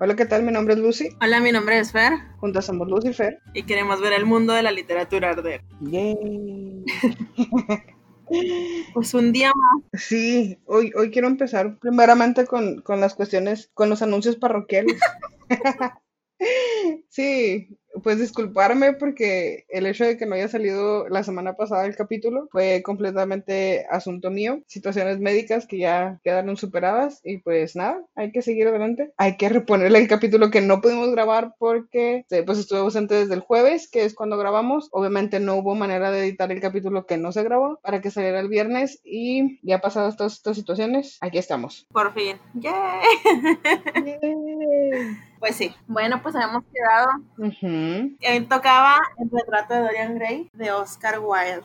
Hola, ¿qué tal? Mi nombre es Lucy. Hola, mi nombre es Fer. Juntas somos Lucy y Fer. Y queremos ver el mundo de la literatura arder. Yay. Pues un día más. Sí, hoy, hoy quiero empezar primeramente con, con las cuestiones, con los anuncios parroquiales. Sí, pues disculparme porque el hecho de que no haya salido la semana pasada el capítulo fue completamente asunto mío, situaciones médicas que ya quedaron superadas y pues nada, hay que seguir adelante. Hay que reponerle el capítulo que no pudimos grabar porque eh, pues estuve ausente desde el jueves, que es cuando grabamos. Obviamente no hubo manera de editar el capítulo que no se grabó para que saliera el viernes y ya pasadas todas estas situaciones, aquí estamos. Por fin. ¡Yay! Yay. Pues sí. Bueno, pues habíamos quedado. Ujú. Eh, tocaba el retrato de Dorian Gray de Oscar Wilde.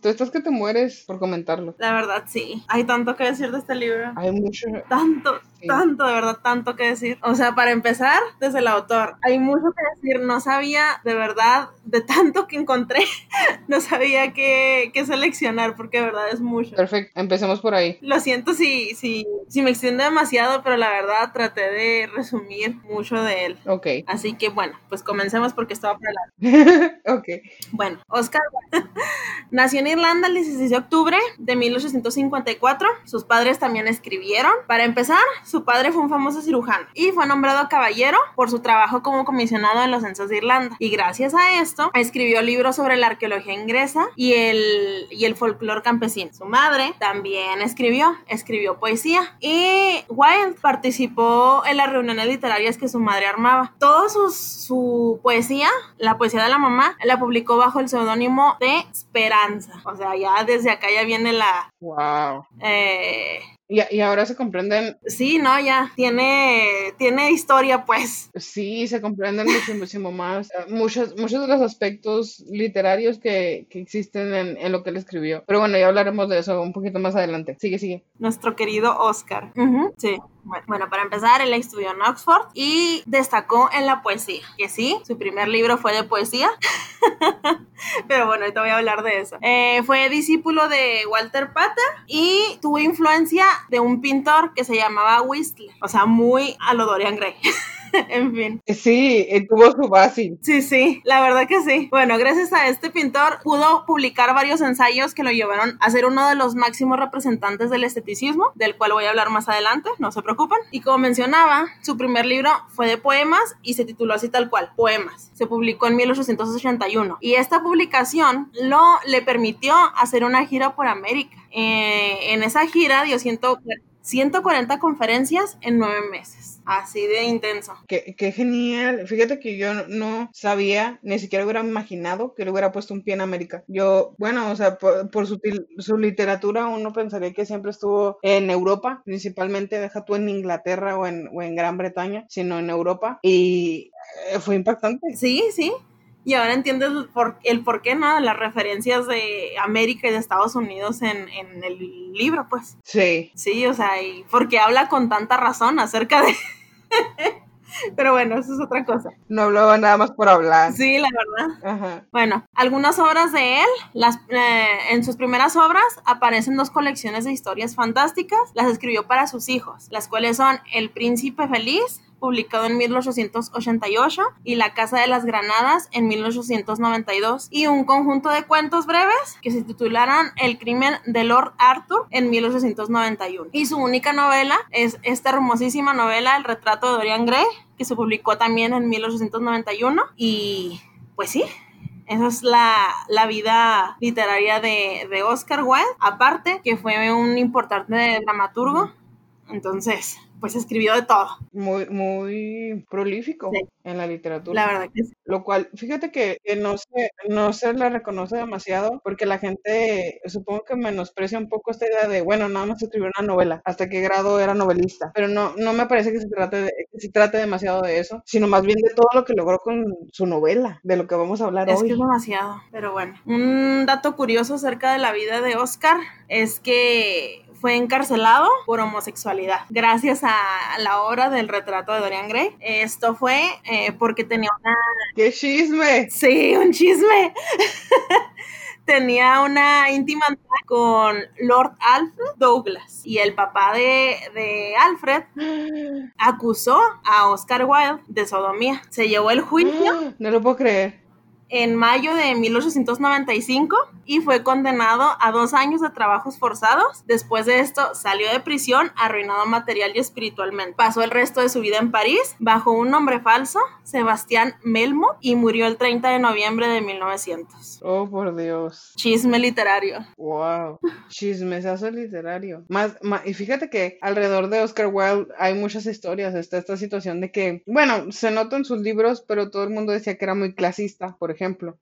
Tú estás que te mueres por comentarlo. La verdad, sí. Hay tanto que decir de este libro. Hay mucho. Tanto, Sí. tanto, de verdad, tanto que decir. O sea, para empezar, desde el autor, hay mucho que decir. No sabía, de verdad, de tanto que encontré, no sabía qué, qué seleccionar, porque de verdad es mucho. Perfecto, empecemos por ahí. Lo siento si, si, si me extiendo demasiado, pero la verdad traté de resumir mucho de él. Ok. Así que bueno, pues comencemos porque estaba para largo. ok. Bueno, Oscar nació en Irlanda el 16 de octubre de 1854. Sus padres también escribieron. Para empezar, su padre fue un famoso cirujano y fue nombrado caballero por su trabajo como comisionado en los censos de Irlanda. Y gracias a esto, escribió libros sobre la arqueología inglesa y el, y el folclore campesino. Su madre también escribió, escribió poesía y Wilde participó en las reuniones literarias que su madre armaba. Toda su, su poesía, la poesía de la mamá, la publicó bajo el seudónimo de Esperanza. O sea, ya desde acá ya viene la... Wow. eh, Y, y ahora se comprenden, sí, no, ya tiene, tiene historia, pues. sí, se comprenden muchísimo más eh, muchos, muchos de los aspectos literarios que, que existen en, en lo que él escribió. Pero bueno, ya hablaremos de eso un poquito más adelante. Sigue, sigue. Nuestro querido Oscar. Sí. Bueno, para empezar, él estudió en Oxford y destacó en la poesía. Que sí, su primer libro fue de poesía. Pero bueno, ahorita voy a hablar de eso. Eh, fue discípulo de Walter Pater y tuvo influencia de un pintor que se llamaba Whistler. O sea, muy a lo Dorian Gray. en fin. Sí, eh, tuvo su base. Sí, sí, la verdad que sí. Bueno, gracias a este pintor pudo publicar varios ensayos que lo llevaron a ser uno de los máximos representantes del esteticismo, del cual voy a hablar más adelante, no se preocupen. Y como mencionaba, su primer libro fue de poemas y se tituló así tal cual, Poemas. Se publicó en 1881 y esta publicación lo le permitió hacer una gira por América. Eh, en esa gira dio 100 140 conferencias en nueve meses. Así de intenso. Qué, qué genial. Fíjate que yo no, sabía, ni siquiera hubiera imaginado que le hubiera puesto un pie en América. Yo, bueno, o sea, por, por su, su literatura uno pensaría que siempre estuvo en Europa, principalmente, deja tú en Inglaterra o en, o en Gran Bretaña, sino en Europa. Y eh, fue impactante. Sí, sí. Y ahora entiendes el por, el por qué, ¿no? Las referencias de América y de Estados Unidos en, en el libro, pues. Sí. Sí, o sea, y porque habla con tanta razón acerca de... Pero bueno, eso es otra cosa. No hablaba nada más por hablar. Sí, la verdad. Ajá. Bueno, algunas obras de él, las, eh, en sus primeras obras aparecen dos colecciones de historias fantásticas, las escribió para sus hijos, las cuales son El Príncipe Feliz, publicado en 1888, y La Casa de las Granadas en 1892, y un conjunto de cuentos breves que se titularon El crimen de Lord Arthur en 1891. Y su única novela es esta hermosísima novela El retrato de Dorian Gray, que se publicó también en 1891, y pues sí, esa es la, la vida literaria de, de Oscar Wilde. Aparte, que fue un importante dramaturgo. Entonces, pues escribió de todo. Muy, muy prolífico Sí. en la literatura. La verdad que sí. Lo cual, fíjate que, que no se, no se le reconoce demasiado porque la gente supongo que menosprecia un poco esta idea de, bueno, nada más escribió una novela, hasta qué grado era novelista. Pero no, no me parece que se trate, de, que se trate demasiado de eso, sino más bien de todo lo que logró con su novela, de lo que vamos a hablar Es hoy. que es demasiado, pero bueno. Un dato curioso acerca de la vida de Oscar es que fue encarcelado por homosexualidad gracias a la obra del retrato de Dorian Gray. Esto fue eh, porque tenía una... ¡Qué chisme! Sí, un chisme. tenía una íntima con Lord Alfred Douglas y el papá de, de Alfred acusó a Oscar Wilde de sodomía. Se llevó el juicio. No lo puedo creer en mayo de 1895 y fue condenado a dos años de trabajos forzados. Después de esto salió de prisión arruinado material y espiritualmente. Pasó el resto de su vida en París bajo un nombre falso, Sebastián Melmo, y murió el 30 de noviembre de 1900. Oh, por Dios. Chisme literario. Wow. Chismesazo literario. Más, y fíjate que alrededor de Oscar Wilde hay muchas historias. Está esta situación de que, bueno, se nota en sus libros, pero todo el mundo decía que era muy clasista, por ejemplo.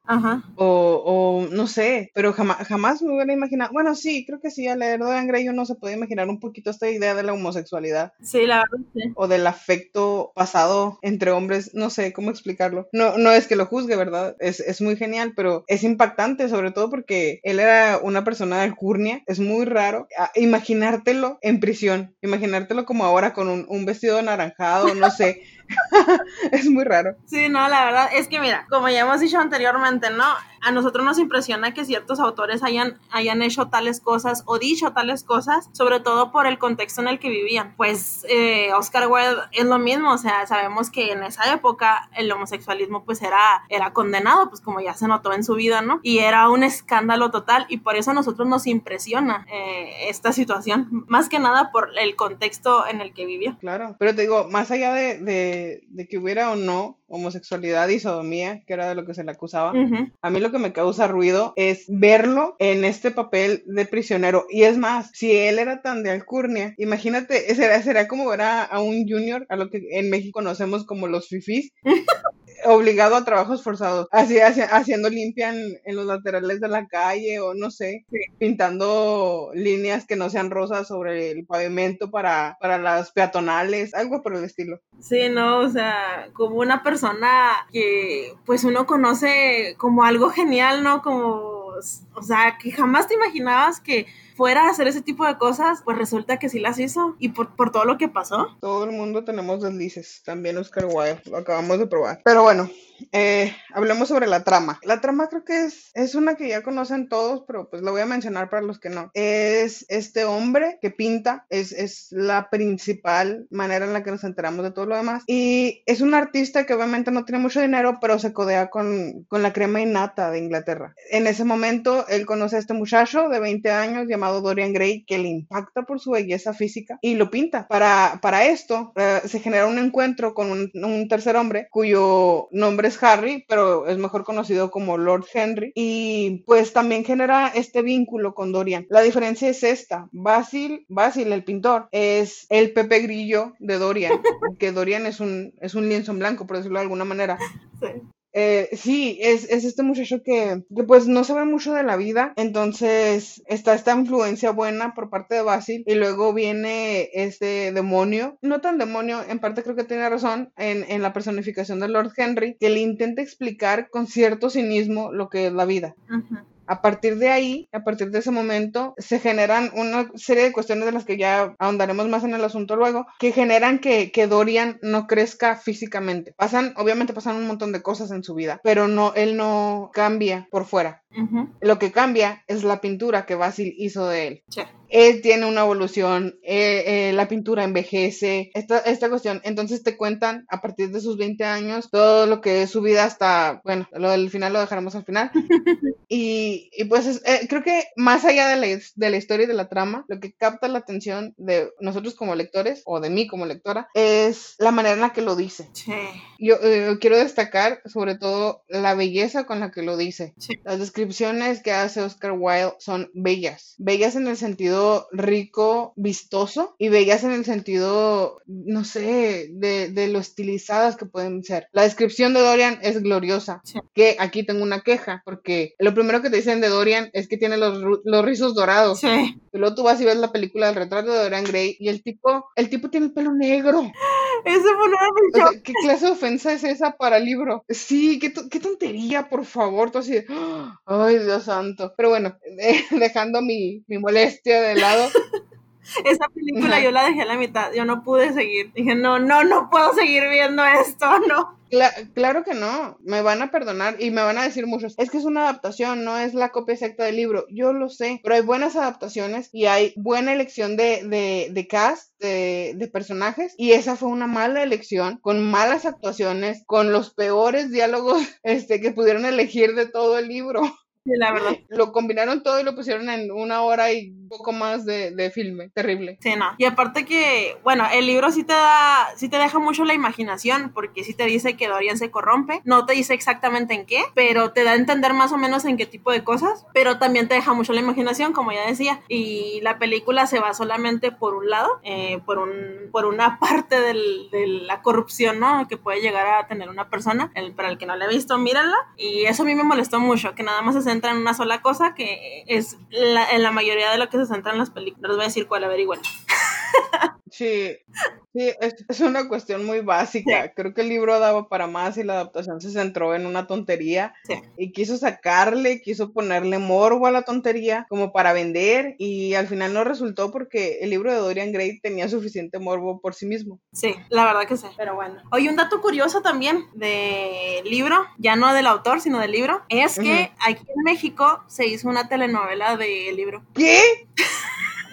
Ajá. O, o no sé, pero jamás, jamás me hubiera imaginado. Bueno, sí, creo que sí, al leer Dorian Gray uno se puede imaginar un poquito esta idea de la homosexualidad. Sí, la verdad. Sí. O del afecto pasado entre hombres, no sé cómo explicarlo. No, no es que lo juzgue, ¿verdad? Es, es muy genial, pero es impactante, sobre todo porque él era una persona de alcurnia. Es muy raro ah, imaginártelo en prisión, imaginártelo como ahora con un, un vestido anaranjado, no sé. es muy raro. Sí, no, la verdad es que mira, como ya hemos dicho anteriormente, ¿no? A nosotros nos impresiona que ciertos autores hayan, hayan hecho tales cosas o dicho tales cosas, sobre todo por el contexto en el que vivían. Pues eh, Oscar Wilde es lo mismo, o sea, sabemos que en esa época el homosexualismo pues era, era condenado, pues como ya se notó en su vida, ¿no? Y era un escándalo total y por eso a nosotros nos impresiona eh, esta situación, más que nada por el contexto en el que vivía. Claro, pero te digo, más allá de, de que hubiera o no homosexualidad y sodomía, que era de lo que se le acusaba. A mí lo que me causa ruido es verlo en este papel de prisionero. Y es más, si él era tan de alcurnia, imagínate, será, será como ver a, un junior, a lo que en México conocemos como los fifís. obligado a trabajos forzados, así, haciendo limpia en, los laterales de la calle o no sé, pintando líneas que no sean rosas sobre el pavimento para, para las peatonales, algo por el estilo. Sí, no, o sea, como una persona que pues uno conoce como algo genial, ¿no? Como, o sea, que jamás te imaginabas que fuera a hacer ese tipo de cosas, pues resulta que sí las hizo y por, por todo lo que pasó. Todo el mundo tenemos deslices, también Oscar Wilde, lo acabamos de probar. Pero bueno, eh, hablemos sobre la trama. La trama creo que es, es una que ya conocen todos, pero pues lo voy a mencionar para los que no. Es este hombre que pinta, es, es la principal manera en la que nos enteramos de todo lo demás. Y es un artista que obviamente no tiene mucho dinero, pero se codea con, con la crema innata de Inglaterra. En ese momento él conoce a este muchacho de 20 años llamado Dorian Gray que le impacta por su belleza física y lo pinta. Para, para esto eh, se genera un encuentro con un, tercer hombre cuyo nombre es Harry, pero es mejor conocido como Lord Henry y pues también genera este vínculo con Dorian. La diferencia es esta. Basil, Basil el pintor, es el Pepe Grillo de Dorian, que Dorian es un, es un lienzo en blanco, por decirlo de alguna manera. Sí. Eh, sí, es, es, este muchacho que, que, pues no sabe mucho de la vida, entonces está esta influencia buena por parte de Basil y luego viene este demonio, no tan demonio, en parte creo que tiene razón en, en la personificación de Lord Henry, que le intenta explicar con cierto cinismo lo que es la vida. A partir de ahí, a partir de ese momento, se generan una serie de cuestiones de las que ya ahondaremos más en el asunto luego, que generan que, que Dorian no crezca físicamente. Pasan, obviamente pasan un montón de cosas en su vida, pero no, él no cambia por fuera. Lo que cambia es la pintura que Basil hizo de él. Él tiene una evolución, eh, eh, la pintura envejece, esta, esta cuestión. Entonces te cuentan a partir de sus 20 años todo lo que es su vida hasta, bueno, lo del final lo dejaremos al final. y, y, pues eh, creo que más allá de la, de la historia y de la trama, lo que capta la atención de nosotros como lectores o de mí como lectora es la manera en la que lo dice. Yo quiero destacar sobre todo la belleza con la que lo dice. Las descripciones descripciones que hace Oscar Wilde son bellas. Bellas en el sentido rico, vistoso y bellas en el sentido, no sé, de, lo estilizadas que pueden ser. La descripción de Dorian es gloriosa. Que aquí tengo una queja, porque lo primero que te dicen de Dorian es que tiene los, los rizos dorados. Sí. Y luego tú vas y ves la película del retrato de Dorian Gray y el tipo, el tipo tiene el pelo negro. Ese fue o ¿Qué clase de ofensa es esa para el libro? Sí, qué, qué tontería, por favor. Tú así Ay, Dios santo. Pero bueno, dejando mi, mi molestia de lado. Esa película yo la dejé a la mitad, yo no pude seguir. Dije, no, no, no puedo seguir viendo esto, no. claro que no, me van a perdonar y me van a decir muchos, es que es una adaptación, no es la copia exacta del libro, yo lo sé, pero hay buenas adaptaciones y hay buena elección de, de, de cast, de, de personajes, y esa fue una mala elección, con malas actuaciones, con los peores diálogos este, que pudieron elegir de todo el libro. La verdad. Lo combinaron todo y lo pusieron en una hora y poco más de, de, filme. Terrible. Sí, no. Y aparte que, bueno, el libro sí te da, sí te deja mucho la imaginación, porque sí te dice que Dorian se corrompe. No te dice exactamente en qué, pero te da a entender más o menos en qué tipo de cosas. Pero también te deja mucho la imaginación, como ya decía. Y la película se va solamente por un lado, eh, por, un, por una parte del, de la corrupción, ¿no? Que puede llegar a tener una persona. El, para el que no la ha visto, mírenla. Y eso a mí me molestó mucho, que nada más se centra en una sola cosa, que es la, en la mayoría de lo que se centra en las películas. Les voy a decir cuál, averigüen. Sí, sí es, es, una cuestión muy básica. Sí. Creo que el libro daba para más y la adaptación se centró en una tontería sí. y quiso sacarle, quiso ponerle morbo a la tontería como para vender y al final no resultó porque el libro de Dorian Gray tenía suficiente morbo por sí mismo. Sí, la verdad que sí, pero bueno. Oye, un dato curioso también del libro, ya no del autor, sino del libro, es que uh -huh. aquí en México se hizo una telenovela del libro. ¿Qué?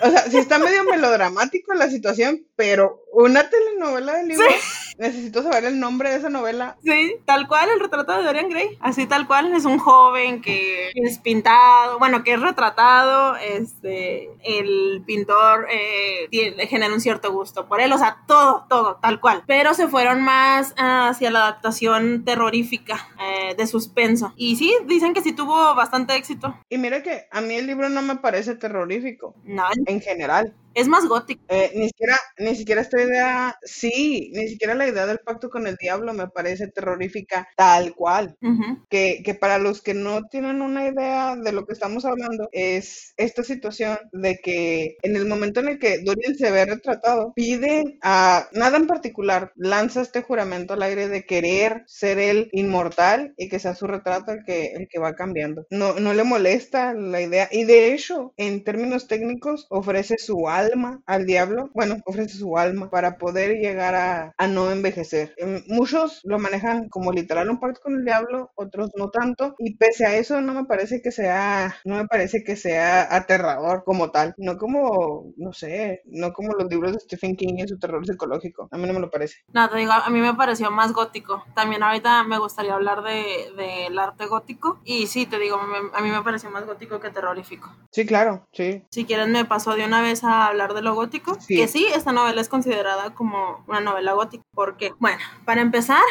O sea, sí está medio melodramático la situación, pero una telenovela del libro. Sí. Necesito saber el nombre de esa novela. Sí, tal cual, el retrato de Dorian Gray. Así tal cual, es un joven que es pintado, bueno, que es retratado, este, el pintor eh, tiene, genera un cierto gusto por él, o sea, todo, todo, tal cual. Pero se fueron más hacia la adaptación terrorífica, eh, de suspenso. Y sí, dicen que sí tuvo bastante éxito. Y mira que a mí el libro no me parece terrorífico. No. En general. Es más gótico. Eh, ni siquiera, ni siquiera esta idea, sí, ni siquiera la idea del pacto con el diablo me parece terrorífica tal cual. Uh -huh. que, que para los que no tienen una idea de lo que estamos hablando, es esta situación de que en el momento en el que Dorian se ve retratado, pide a nada en particular, lanza este juramento al aire de querer ser el inmortal y que sea su retrato el que, el que va cambiando. No, no le molesta la idea, y de hecho, en términos técnicos, ofrece su alma alma al diablo, bueno, ofrece su alma para poder llegar a, a no envejecer. Eh, muchos lo manejan como literal un pacto con el diablo, otros no tanto, y pese a eso no me parece que sea, no me parece que sea aterrador como tal, no como, no sé, no como los libros de Stephen King en su terror psicológico, a mí no me lo parece. No, te digo, a mí me pareció más gótico, también ahorita me gustaría hablar del de, de arte gótico, y sí, te digo, me, a mí me pareció más gótico que terrorífico. Sí, claro, sí. Si quieres me pasó de una vez a hablar de lo gótico, sí. que sí, esta novela es considerada como una novela gótica, porque, bueno, para empezar,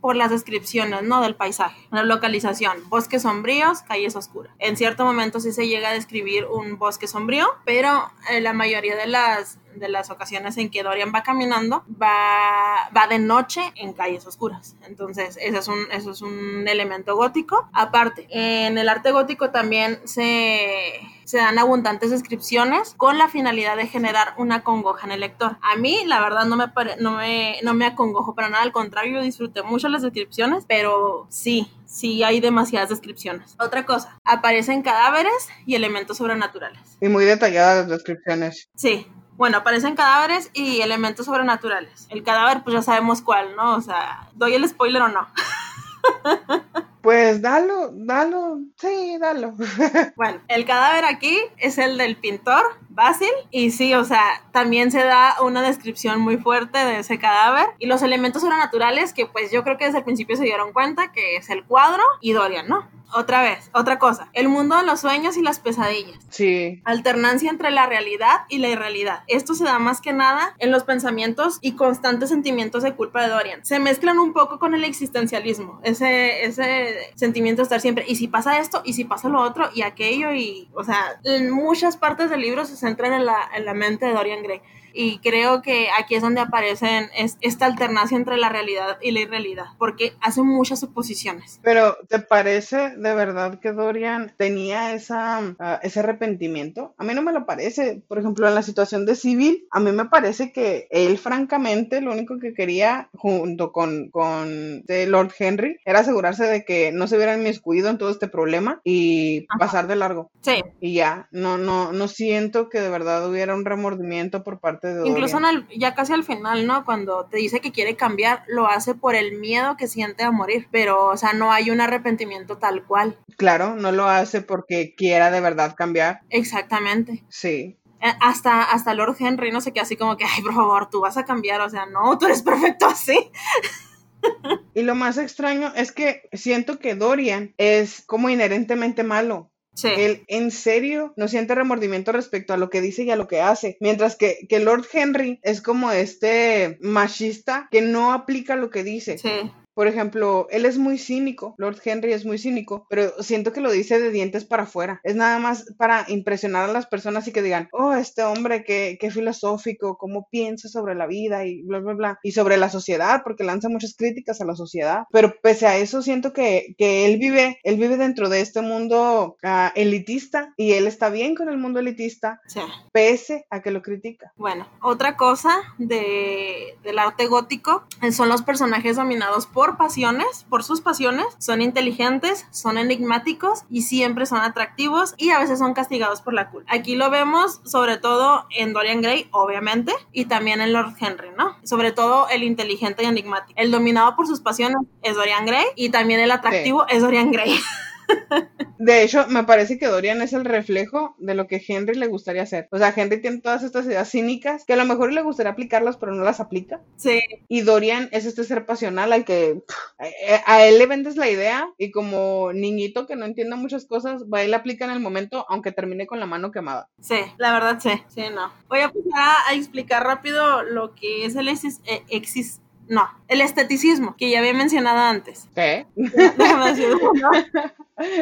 por las descripciones, ¿no? Del paisaje. La localización, bosques sombríos, calles oscuras. En cierto momento sí se llega a describir un bosque sombrío, pero eh, la mayoría de las de las ocasiones en que Dorian va caminando va, va de noche en calles oscuras. Entonces, eso es, un, eso es un elemento gótico. Aparte, en el arte gótico también se, se dan abundantes descripciones con la finalidad de generar una congoja en el lector. A mí, la verdad, no me, no me, no me acongojo para nada, al contrario, yo disfruté mucho las descripciones, pero sí, sí hay demasiadas descripciones. Otra cosa, aparecen cadáveres y elementos sobrenaturales. Y muy detalladas las descripciones. Sí, bueno, aparecen cadáveres y elementos sobrenaturales. El cadáver, pues ya sabemos cuál, ¿no? O sea, ¿doy el spoiler o no? Pues dalo, dalo, sí, dalo. Bueno, el cadáver aquí es el del pintor Basil y sí, o sea, también se da una descripción muy fuerte de ese cadáver y los elementos sobrenaturales que pues yo creo que desde el principio se dieron cuenta que es el cuadro y Dorian, ¿no? Otra vez, otra cosa, el mundo de los sueños y las pesadillas. Sí. Alternancia entre la realidad y la irrealidad. Esto se da más que nada en los pensamientos y constantes sentimientos de culpa de Dorian. Se mezclan un poco con el existencialismo, ese, ese sentimiento de estar siempre, y si pasa esto, y si pasa lo otro, y aquello, y, o sea, en muchas partes del libro se centran en la, en la mente de Dorian Gray y creo que aquí es donde aparecen es, esta alternancia entre la realidad y la irrealidad, porque hacen muchas suposiciones. Pero, ¿te parece de verdad que Dorian tenía esa, uh, ese arrepentimiento? A mí no me lo parece. Por ejemplo, en la situación de Civil, a mí me parece que él, francamente, lo único que quería, junto con, con Lord Henry, era asegurarse de que no se hubiera inmiscuido en todo este problema y Ajá. pasar de largo. Sí. Y ya, no, no, no siento que de verdad hubiera un remordimiento por parte parte de Incluso ya casi al final, ¿no? Cuando te dice que quiere cambiar, lo hace por el miedo que siente a morir. Pero, o sea, no hay un arrepentimiento tal cual. Claro, no lo hace porque quiera de verdad cambiar. Exactamente. Sí. Hasta, hasta Lord Henry, no sé qué, así como que, ay, por favor, tú vas a cambiar, o sea, no, tú eres perfecto así. Y lo más extraño es que siento que Dorian es como inherentemente malo. Sí. Él en serio no siente remordimiento respecto a lo que dice y a lo que hace. Mientras que, que Lord Henry es como este machista que no aplica lo que dice. Sí. Por ejemplo, él es muy cínico, Lord Henry es muy cínico, pero siento que lo dice de dientes para afuera. Es nada más para impresionar a las personas y que digan, oh, este hombre, qué, qué filosófico, cómo piensa sobre la vida y bla, bla, bla. Y sobre la sociedad, porque lanza muchas críticas a la sociedad. Pero pese a eso, siento que, que él vive, él vive dentro de este mundo uh, elitista y él está bien con el mundo elitista, Sí. pese a que lo critica. Bueno, otra cosa de, del arte gótico son los personajes dominados por pasiones, por sus pasiones. Son inteligentes, son enigmáticos y siempre son atractivos y a veces son castigados por la culpa. Aquí lo vemos sobre todo en Dorian Gray, obviamente, y también en Lord Henry, ¿no? Sobre todo el inteligente y enigmático. El dominado por sus pasiones es Dorian Gray y también el atractivo es Dorian Gray. De hecho, me parece que Dorian es el reflejo de lo que Henry le gustaría hacer. O sea, Henry tiene todas estas ideas cínicas que a lo mejor le gustaría aplicarlas, pero no las aplica. Sí. Y Dorian es este ser pasional al que pff, a, él le vendes la idea y como niñito que no entiende muchas cosas, va y la aplica en el momento, aunque termine con la mano quemada. Sí, la verdad sí, sí, no. Voy a pasar a explicar rápido lo que es el exis, eh, exis no, el esteticismo, que ya había mencionado antes. ¿Qué? Déjame decirlo, ¿no?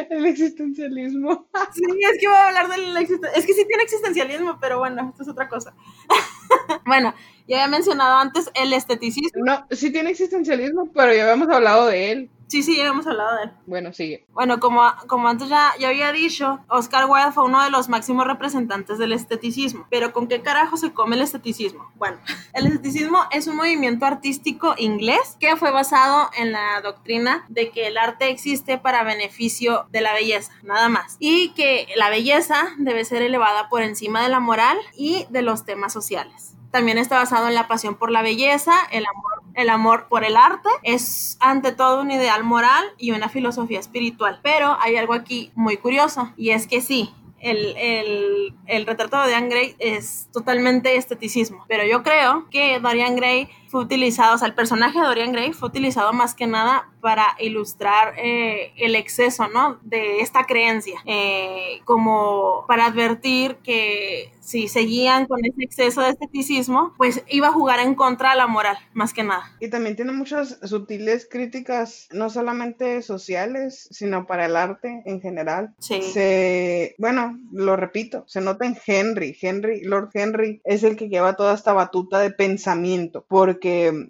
El existencialismo. Sí, es que voy a hablar del existen- Es que sí tiene existencialismo, pero bueno, esto es otra cosa. bueno, ya había mencionado antes el esteticismo. No, sí tiene existencialismo, pero ya habíamos hablado de él. Sí, sí, ya habíamos hablado de él. Bueno, sigue. Bueno, como, como antes ya, ya había dicho, Oscar Wilde fue uno de los máximos representantes del esteticismo. Pero ¿con qué carajo se come el esteticismo? Bueno, el esteticismo es un movimiento artístico inglés que fue basado en la doctrina de que el arte existe para beneficio de la belleza, nada más. Y que la belleza debe ser elevada por encima de la moral y de los temas sociales. También está basado en la pasión por la belleza, el amor, el amor por el arte. Es ante todo un ideal moral y una filosofía espiritual. Pero hay algo aquí muy curioso y es que sí. El, el, el retrato de Dorian Gray es totalmente esteticismo, pero yo creo que Dorian Gray fue utilizado, o sea, el personaje de Dorian Gray fue utilizado más que nada para ilustrar eh, el exceso, ¿no? De esta creencia, eh, como para advertir que si seguían con ese exceso de esteticismo, pues iba a jugar en contra de la moral, más que nada. Y también tiene muchas sutiles críticas, no solamente sociales, sino para el arte en general. Sí. Se, bueno, lo repito, se nota en Henry. Henry, Lord Henry es el que lleva toda esta batuta de pensamiento, porque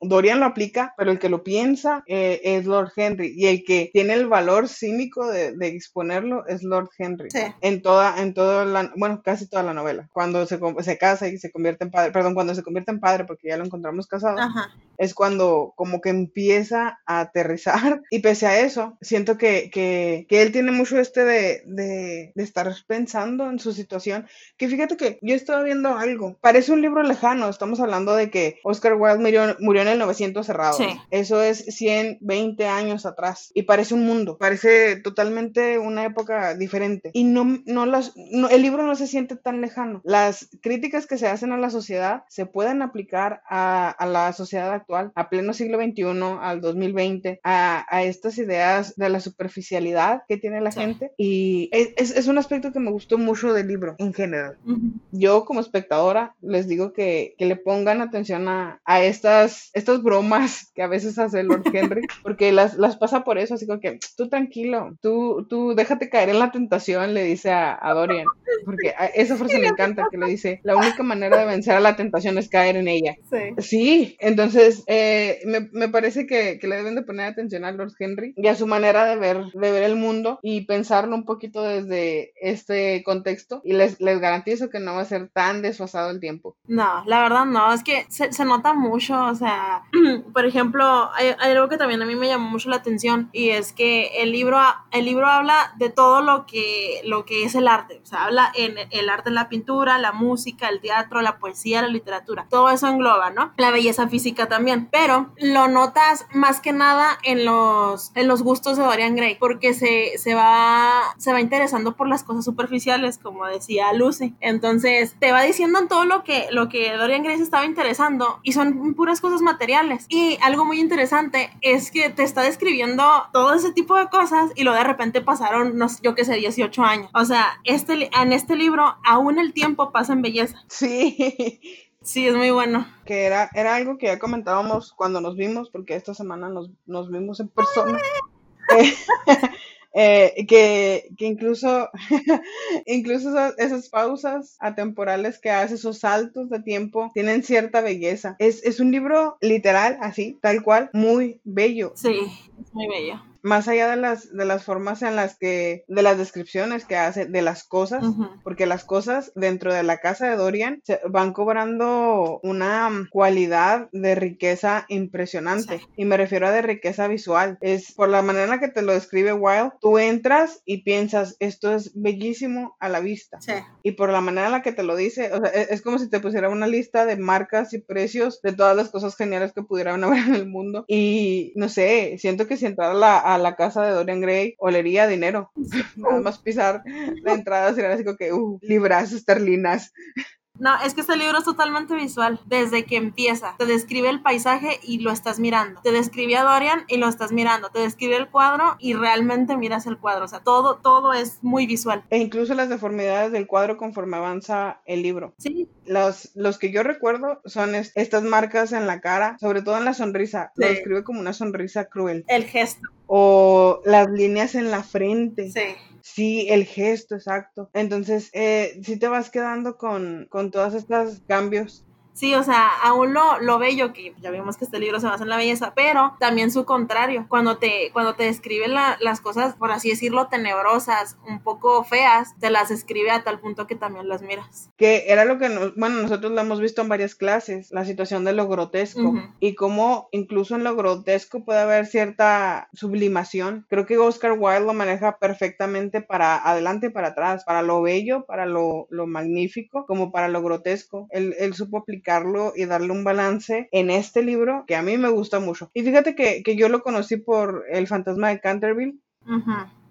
Dorian lo aplica, pero el que lo piensa eh, es Lord Henry y el que tiene el valor cínico de, de exponerlo es Lord Henry. Sí. En toda, en toda la, bueno, casi toda la novela. Cuando se, se casa y se convierte en padre, perdón, cuando se convierte en padre, porque ya lo encontramos casado, Ajá. es cuando como que empieza a aterrizar y pese a eso, siento que, que, que él tiene mucho este de, de, de estar pensando en su situación, que fíjate que yo estaba viendo algo, parece un libro lejano, estamos hablando de que Oscar Wilde murió, murió en el 900 cerrado, Sí. eso es 120 años atrás y parece un mundo, parece totalmente una época diferente y no, no las, no, el libro no se siente tan lejano, las críticas que se hacen a la sociedad se pueden aplicar a, a la sociedad actual, a pleno siglo XXI, al 2020, a, a estas ideas de la superficialidad que tiene la Sí. gente y es, es- es un aspecto que me gustó mucho del libro en general Ujú. yo como espectadora les digo que, que le pongan atención a, a estas, estas bromas que a veces hace Lord Henry, porque las, las pasa por eso, así como que tú tranquilo, tú, tú déjate caer en la tentación, le dice a, a Dorian, porque a- esa frase me encanta, que le dice, la única manera de vencer a la tentación es caer en ella. Sí. Sí, entonces eh, me, me, parece que, que, le deben de poner atención a Lord Henry y a su manera de ver, de ver el mundo y pensarlo un poquito desde este contexto y les, les garantizo que no va a ser tan desfasado el tiempo. No, la verdad no, es que se, se nota mucho, o sea, por ejemplo, hay, hay, algo que también a mí me llamó mucho la atención y es que el libro, el libro habla de todo lo que, lo que es el arte, o sea, habla en el arte en la pintura, la música, el teatro, la poesía, la literatura, todo eso engloba, ¿no? La belleza física también, pero lo notas más que nada en los, en los gustos de Dorian Gray, porque se, se, va, se va interesando por las cosas superficiales, como decía Lucy. Entonces, te va diciendo en todo lo que, lo que Dorian Gray se estaba interesando y son puras cosas materiales. Y algo muy interesante es que te está describiendo todo ese tipo de cosas y lo de repente pasaron, no sé, yo qué sé, 18 años. O sea, este, en este libro aún el tiempo pasa en belleza. Sí. Sí, es muy bueno. Que era, era algo que ya comentábamos cuando nos vimos, porque esta semana nos, nos vimos en persona. Eh, que, que, incluso, incluso esas, esas, pausas atemporales que hace, esos saltos de tiempo, tienen cierta belleza. Es, es un libro literal, así, tal cual, muy bello. Sí, es muy bello más allá de las, de las formas en las que, de las descripciones que hace de las cosas, uh -huh. porque las cosas dentro de la casa de Dorian se van cobrando una cualidad de riqueza impresionante. Sí. Y me refiero a de riqueza visual. Es por la manera en la que te lo describe Wild, tú entras y piensas, esto es bellísimo a la vista. Sí. Y por la manera en la que te lo dice, o sea, es, es, como si te pusiera una lista de marcas y precios de todas las cosas geniales que pudieran haber en el mundo. Y no sé, siento que si entrara la a la casa de Dorian Gray, olería dinero. Nada más pisar la entrada sería así como que, uh, libras esterlinas. No, es que este libro es totalmente visual. Desde que empieza, te describe el paisaje y lo estás mirando. Te describe a Dorian y lo estás mirando. Te describe el cuadro y realmente miras el cuadro. O sea, todo, todo es muy visual. E incluso las deformidades del cuadro conforme avanza el libro. Sí. Los, los que yo recuerdo son es, estas marcas en la cara, sobre todo en la sonrisa. Sí. Lo describe como una sonrisa cruel. El gesto. O las líneas en la frente. Sí. Sí, el gesto, exacto. Entonces, eh, sí te vas quedando con, con todos estos cambios Sí, o sea, aún lo, lo bello, que ya vimos que este libro se basa en la belleza, pero también su contrario, cuando te, cuando te describe la, las cosas, por así decirlo, tenebrosas, un poco feas, te las escribe a tal punto que también las miras. Que era lo que, nos, bueno, nosotros lo hemos visto en varias clases, la situación de lo grotesco, uh -huh. y cómo incluso en lo grotesco puede haber cierta sublimación. Creo que Oscar Wilde lo maneja perfectamente para adelante y para atrás, para lo bello, para lo, lo magnífico, como para lo grotesco. Él, él supo aplicar y darle un balance en este libro que a mí me gusta mucho. Y fíjate que, que yo lo conocí por El fantasma de Canterville.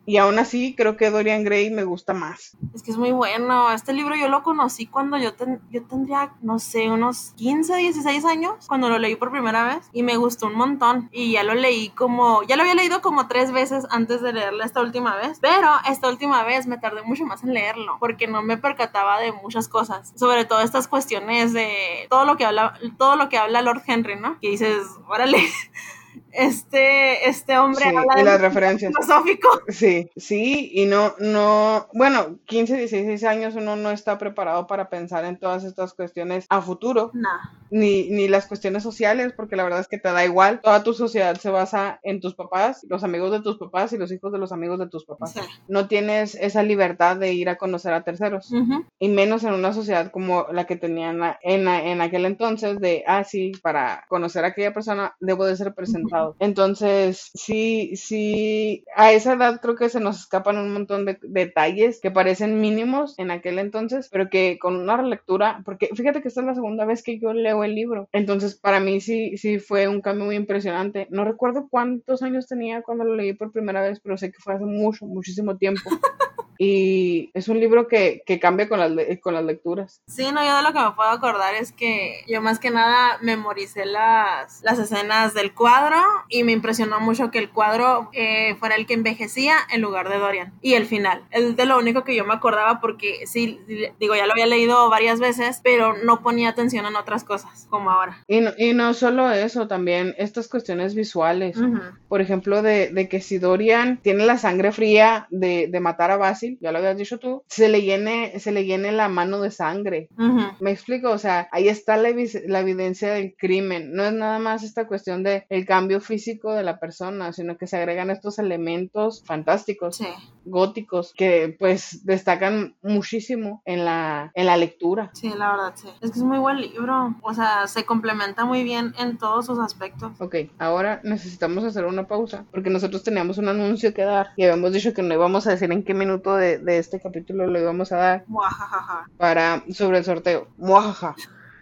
Y aún así, creo que Dorian Gray me gusta más. Es que es muy bueno. Este libro yo lo conocí cuando yo, ten, yo tendría, no sé, unos 15, 16 años, cuando lo leí por primera vez. Y me gustó un montón. Y ya lo leí como, ya lo había leído como tres veces antes de leerlo esta última vez. Pero esta última vez me tardé mucho más en leerlo, porque no me percataba de muchas cosas. Sobre todo estas cuestiones de todo lo que habla, todo lo que habla Lord Henry, ¿no? Que dices, órale este, este hombre sí, habla y las referencias. filosófico. Sí, sí, y no, no, bueno, 15, 16 años uno no está preparado para pensar en todas estas cuestiones a futuro. No. Ni, ni las cuestiones sociales, porque la verdad es que te da igual. Toda tu sociedad se basa en tus papás, los amigos de tus papás y los hijos de los amigos de tus papás. Sí. No tienes esa libertad de ir a conocer a terceros. Uh -huh. Y menos en una sociedad como la que tenían en, en aquel entonces de, ah, sí, para conocer a aquella persona debo de ser presentado. Uh -huh. Entonces, sí, sí, a esa edad creo que se nos escapan un montón de detalles que parecen mínimos en aquel entonces, pero que con una relectura, porque fíjate que esta es la segunda vez que yo leo el libro, entonces para mí sí, sí fue un cambio muy impresionante. No recuerdo cuántos años tenía cuando lo leí por primera vez, pero sé que fue hace mucho, muchísimo tiempo. y es un libro que, que cambia con las, con las lecturas. Sí, no, yo de lo que me puedo acordar es que yo más que nada memoricé las, las escenas del cuadro y me impresionó mucho que el cuadro eh, fuera el que envejecía en lugar de Dorian. Y el final, es de lo único que yo me acordaba porque sí, digo, ya lo había leído varias veces, pero no ponía atención en otras cosas como ahora. Y no, y no solo eso, también estas cuestiones visuales. Uh -huh. Por ejemplo, de, de, que si Dorian tiene la sangre fría de, de matar a Basi, fácil, ya lo habías dicho tú, se le llene, se le llene la mano de sangre. Ujú. Me explico, o sea, ahí está la, la evidencia del crimen. No es nada más esta cuestión de el cambio físico de la persona, sino que se agregan estos elementos fantásticos, Sí, góticos, que pues destacan muchísimo en la, en la lectura. sí, la verdad, sí. Es que es muy buen libro. O sea, se complementa muy bien en todos sus aspectos. Ok, ahora necesitamos hacer una pausa porque nosotros teníamos un anuncio que dar y habíamos dicho que no íbamos a decir en qué minuto de, de este capítulo lo íbamos a dar Muajajaja. para sobre el sorteo. Muajaja.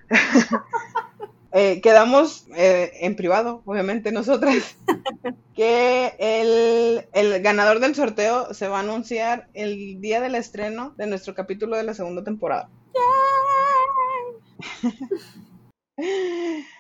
Eh, quedamos eh, en privado, obviamente nosotras, que el, el ganador del sorteo se va a anunciar el día del estreno de nuestro capítulo de la segunda temporada.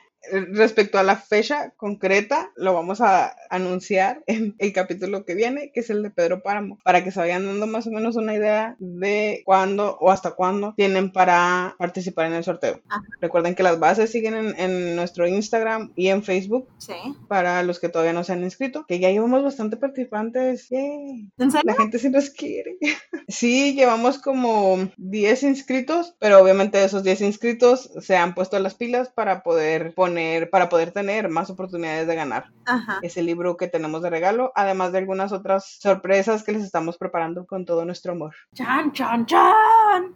Respecto a la fecha concreta, lo vamos a anunciar en el capítulo que viene, que es el de Pedro Páramo, para que se vayan dando más o menos una idea de cuándo o hasta cuándo tienen para participar en el sorteo. Ajá. Recuerden que las bases siguen en, en nuestro Instagram y en Facebook Sí. para los que todavía no se han inscrito, que ya llevamos bastante participantes. ¡Yay! ¿En serio? La gente sí nos quiere. Sí, llevamos como 10 inscritos, pero obviamente esos 10 inscritos se han puesto las pilas para poder poner, para poder tener más oportunidades de ganar Ajá. ese libro que tenemos de regalo, además de algunas otras sorpresas que les estamos preparando con todo nuestro amor. Chan, chan, chan.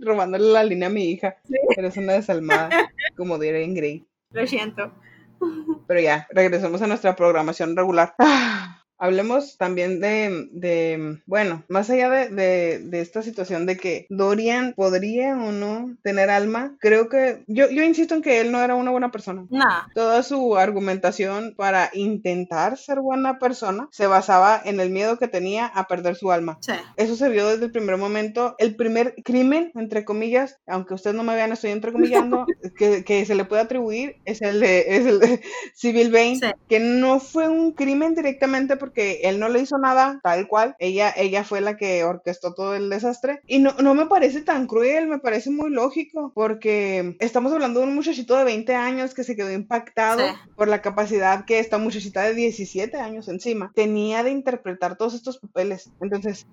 Robándole la línea a mi hija. Sí. Eres una desalmada, como diría Grey. Lo siento. Pero ya, regresemos a nuestra programación regular. Hablemos también de, de, bueno, más allá de, de- de esta situación de que Dorian podría o no tener alma, creo que yo, yo insisto en que él no era una buena persona. Nah. Toda su argumentación para intentar ser buena persona se basaba en el miedo que tenía a perder su alma. Sí. Eso se vio desde el primer momento. El primer crimen, entre comillas, aunque ustedes no me vean, estoy entrecomillando, que, que se le puede atribuir es el de, es el de Civil Bane, Sí. que no fue un crimen directamente porque él no le hizo nada tal cual. Ella, ella fue la que orquestó todo el desastre. Y no, no me parece tan cruel, me parece muy lógico, porque estamos hablando de un muchachito de 20 años que se quedó impactado Sí. por la capacidad que esta muchachita de 17 años encima tenía de interpretar todos estos papeles. Entonces,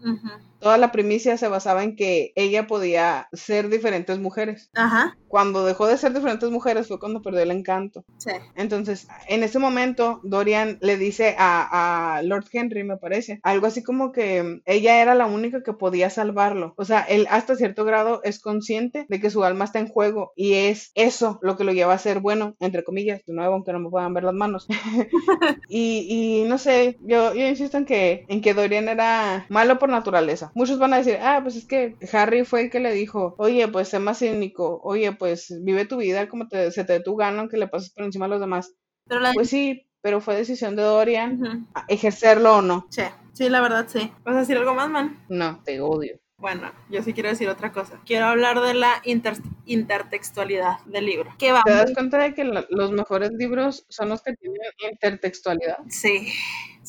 toda la primicia se basaba en que ella podía ser diferentes mujeres. Ajá. Cuando dejó de ser diferentes mujeres fue cuando perdió el encanto. Sí. Entonces, en ese momento, Dorian le dice a, a Lord Henry, me parece, algo así como que ella era la única que podía salvarlo. O sea, él hasta cierto grado es consciente de que su alma está en juego y es eso lo que lo lleva a ser bueno, entre comillas, de nuevo, aunque no me puedan ver las manos. y, y no sé, yo, yo insisto en que, en que Dorian era malo por naturaleza. Muchos van a decir, ah, pues es que Harry fue el que le dijo, oye, pues sé más cínico, oye, pues vive tu vida como te, se te dé tu gana, aunque le pases por encima a los demás. Pero la... Pues sí, pero fue decisión de Dorian ejercerlo o no. Sí. Sí, la verdad, sí. ¿Vas a decir algo más, man? No, te odio. Bueno, yo sí quiero decir otra cosa. Quiero hablar de la inter- intertextualidad del libro. Que va ¿Te das cuenta de que lo- los mejores libros son los que tienen intertextualidad? Sí,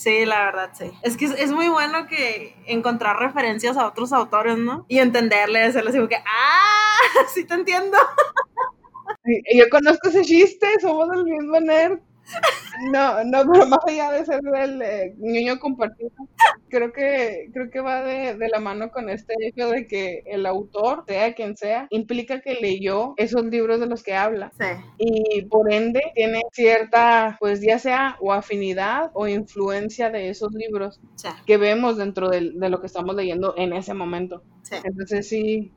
sí, la verdad, sí. Es que es, es muy bueno que encontrar referencias a otros autores, ¿no? Y entenderles, hacerles como que, ¡ah! Sí te entiendo. Yo conozco ese chiste, somos el mismo nerd. No, no, pero más allá de ser el eh, niño compartido, creo que, creo que va de, de la mano con este hecho de que el autor, sea quien sea, implica que leyó esos libros de los que habla. Sí, y por ende tiene cierta, pues ya sea o afinidad o influencia de esos libros sí, que vemos dentro del- de, lo que estamos leyendo en ese momento. sí. Entonces sí,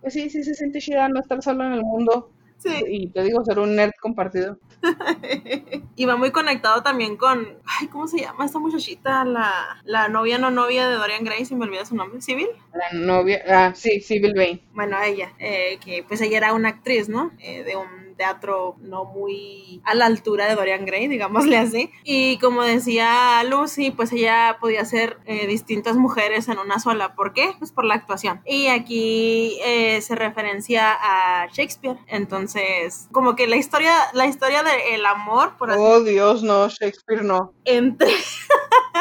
pues sí, sí se siente chida no estar solo en el mundo Sí. y te digo, ser un nerd compartido. y va muy conectado también con, ay, ¿cómo se llama esta muchachita? La, la novia no novia de Dorian Gray, si me olvida su nombre, Civil. La novia, ah, sí, Civil Bane. Bueno, ella, eh, que pues ella era una actriz, ¿no? Eh, de un teatro no muy a la altura de Dorian Gray, digámosle así. Y como decía Lucy, pues ella podía ser eh, distintas mujeres en una sola. ¿Por qué? Pues por la actuación. Y aquí eh, se referencia a Shakespeare. Entonces, como que la historia, la historia del amor, por así Oh Dios, no, Shakespeare no. entre,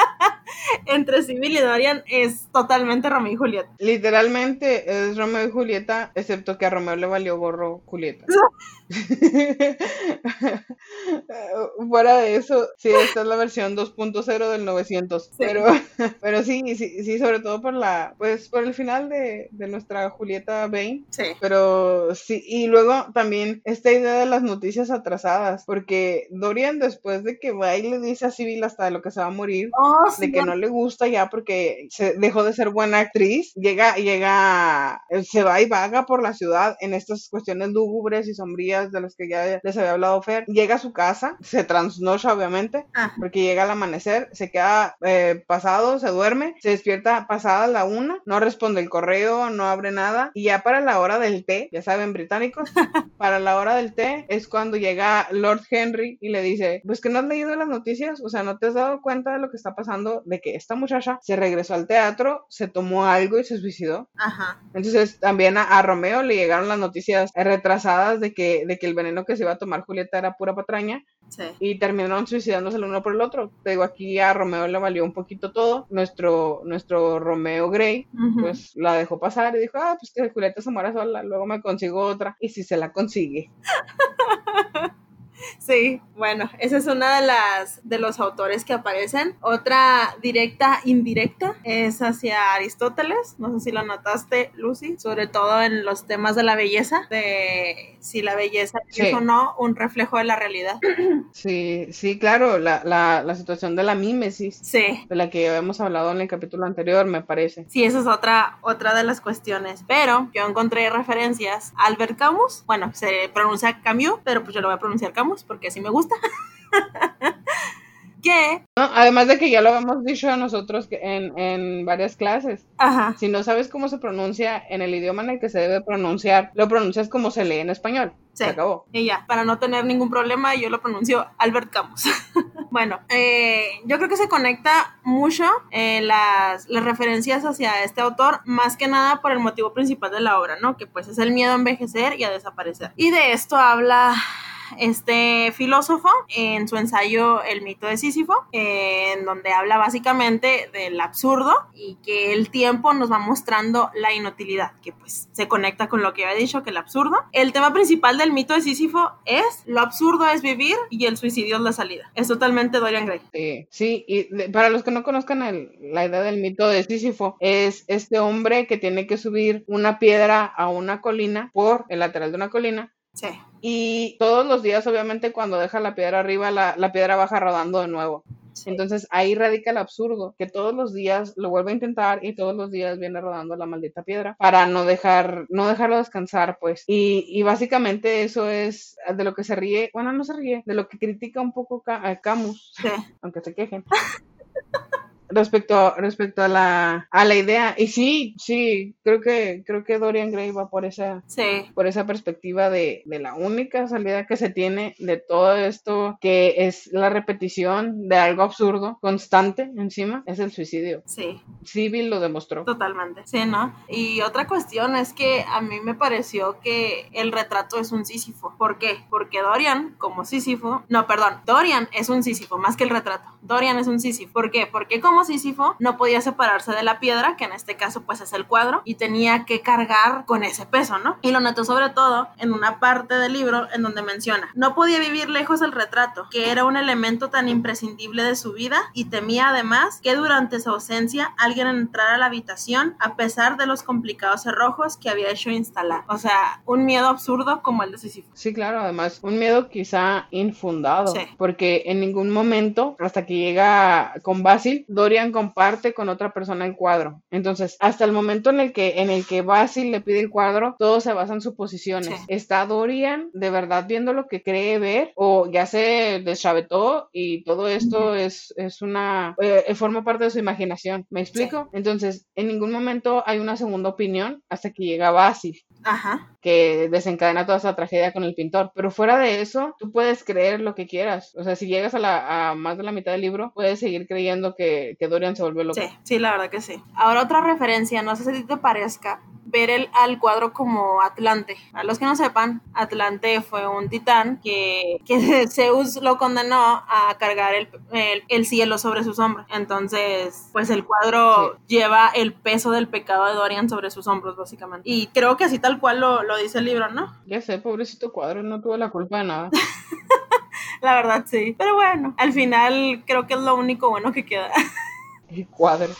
entre Civil y Dorian es totalmente Romeo y Julieta. Literalmente es Romeo y Julieta, excepto que a Romeo le valió gorro Julieta. fuera de eso, sí, esta es la versión 2.0 del 900. Pero, pero sí, sí, sí, sobre todo por la, pues por el final de, de nuestra Julieta Bain. Sí. Pero sí, y luego también esta idea de las noticias atrasadas, porque Dorian después de que va y le dice a Civil hasta de lo que se va a morir, Oh, de sí, que no le gusta ya porque se dejó de ser buena actriz, llega, llega, se va y vaga por la ciudad en estas cuestiones lúgubres y sombrías de las que ya les había hablado Fer, llega a su casa, se trasnocha obviamente, Ajá. porque llega al amanecer, se queda eh, pasado, se duerme, se despierta pasada la una, no responde el correo, no abre nada, y ya para la hora del té, ya saben, británicos, para la hora del té es cuando llega Lord Henry y le dice, pues que no has leído las noticias, o sea, no te has dado cuenta de lo que está pasando, de que esta muchacha se regresó al teatro, se tomó algo y se suicidó. Ajá. Entonces también a, a Romeo le llegaron las noticias retrasadas de que, de que el veneno que se iba a tomar Julieta era pura patraña Sí. y terminaron suicidándose el uno por el otro. Te digo, aquí a Romeo le valió un poquito todo. Nuestro, nuestro Romeo Grey, pues la dejó pasar y dijo, ah, pues que Julieta se muera sola, luego me consigo otra. Y si se la consigue. Sí, bueno, esa es una de las de los autores que aparecen. Otra directa, indirecta, es hacia Aristóteles. No sé si lo notaste, Lucy, sobre todo en los temas de la belleza, de si la belleza Sí. es o no un reflejo de la realidad. Sí, sí, claro, la, la, la situación de la mímesis, Sí, de la que habíamos hablado en el capítulo anterior, me parece. Sí, esa es otra, otra de las cuestiones. Pero yo encontré referencias a Albert Camus. Bueno, se pronuncia Camus, pero pues yo lo voy a pronunciar Camus porque así me gusta. que, No, además de que ya lo habíamos dicho nosotros que en, en varias clases. ajá, Si no sabes cómo se pronuncia en el idioma en el que se debe pronunciar, lo pronuncias como se lee en español. Sí. Se acabó. y ya, para no tener ningún problema, yo lo pronuncio Albert Camus. bueno, eh, yo creo que se conecta mucho eh, las, las referencias hacia este autor, más que nada por el motivo principal de la obra, ¿no? Que pues es el miedo a envejecer y a desaparecer. Y de esto habla este filósofo en su ensayo El mito de Sísifo, en donde habla básicamente del absurdo y que el tiempo nos va mostrando la inutilidad, que pues se conecta con lo que había dicho, que el absurdo. El tema principal del mito de Sísifo es lo absurdo es vivir y el suicidio es la salida. Es totalmente Dorian Gray. Sí, sí, y de- para los que no conozcan el- la idea del mito de Sísifo, es este hombre que tiene que subir una piedra a una colina por el lateral de una colina. Sí, Y todos los días, obviamente, cuando deja la piedra arriba, la, la piedra baja rodando de nuevo. sí. Entonces ahí radica el absurdo, que todos los días lo vuelve a intentar y todos los días viene rodando la maldita piedra para no dejar, no dejarlo descansar, pues. Y, y básicamente eso es de lo que se ríe, bueno, no se ríe, de lo que critica un poco a Camus, sí. aunque se quejen. Respecto, respecto a la, a la idea. Y sí, sí, creo que, creo que Dorian Gray va por esa, Sí, por esa perspectiva de, de la única salida que se tiene de todo esto, que es la repetición de algo absurdo, constante encima, es el suicidio. sí. Civil lo demostró. Totalmente. Sí, ¿no? Y otra cuestión es que a mí me pareció que el retrato es un Sísifo. ¿Por qué? Porque Dorian, como Sísifo, no, perdón, Dorian es un Sísifo, más que el retrato. Dorian es un Sísifo. ¿Por qué? Porque como Sísifo no podía separarse de la piedra, que en este caso pues es el cuadro, y tenía que cargar con ese peso, ¿no? Y lo notó sobre todo en una parte del libro en donde menciona, no podía vivir lejos del retrato, que era un elemento tan imprescindible de su vida, y temía además que durante su ausencia alguien entrara a la habitación a pesar de los complicados cerrojos que había hecho instalar. O sea, un miedo absurdo como el de Sísifo. Sí, claro, además, un miedo quizá infundado, Sí. porque en ningún momento, hasta que llega con Basil, Dorian comparte con otra persona el cuadro. Entonces, hasta el momento en el que, en el que Basil le pide el cuadro, todo se basa en suposiciones. Sí. ¿Está Dorian de verdad viendo lo que cree ver? ¿O ya se deschavetó y todo esto es, es una, eh, forma parte de su imaginación? ¿Me explico? Entonces, en ningún momento hay una segunda opinión hasta que llega Basil Ajá. que desencadena toda esa tragedia con el pintor. Pero fuera de eso, tú puedes creer lo que quieras. O sea, si llegas a, la, a más de la mitad del libro, puedes seguir creyendo que, que Dorian se volvió loco. Sí, sí, la verdad que sí. Ahora otra referencia, no sé si te parezca, ver el, al cuadro como Atlante. Para los que no sepan, Atlante fue un titán que, que Zeus lo condenó a cargar el, el- el cielo sobre sus hombros. Entonces, pues el cuadro lleva el peso del pecado de Dorian sobre sus hombros, básicamente. Y creo que así tal cual lo, lo dice el libro, ¿no? Ya sé, pobrecito cuadro, no tuvo la culpa de nada. La verdad, sí. Pero bueno, al final creo que es lo único bueno que queda. El cuadro.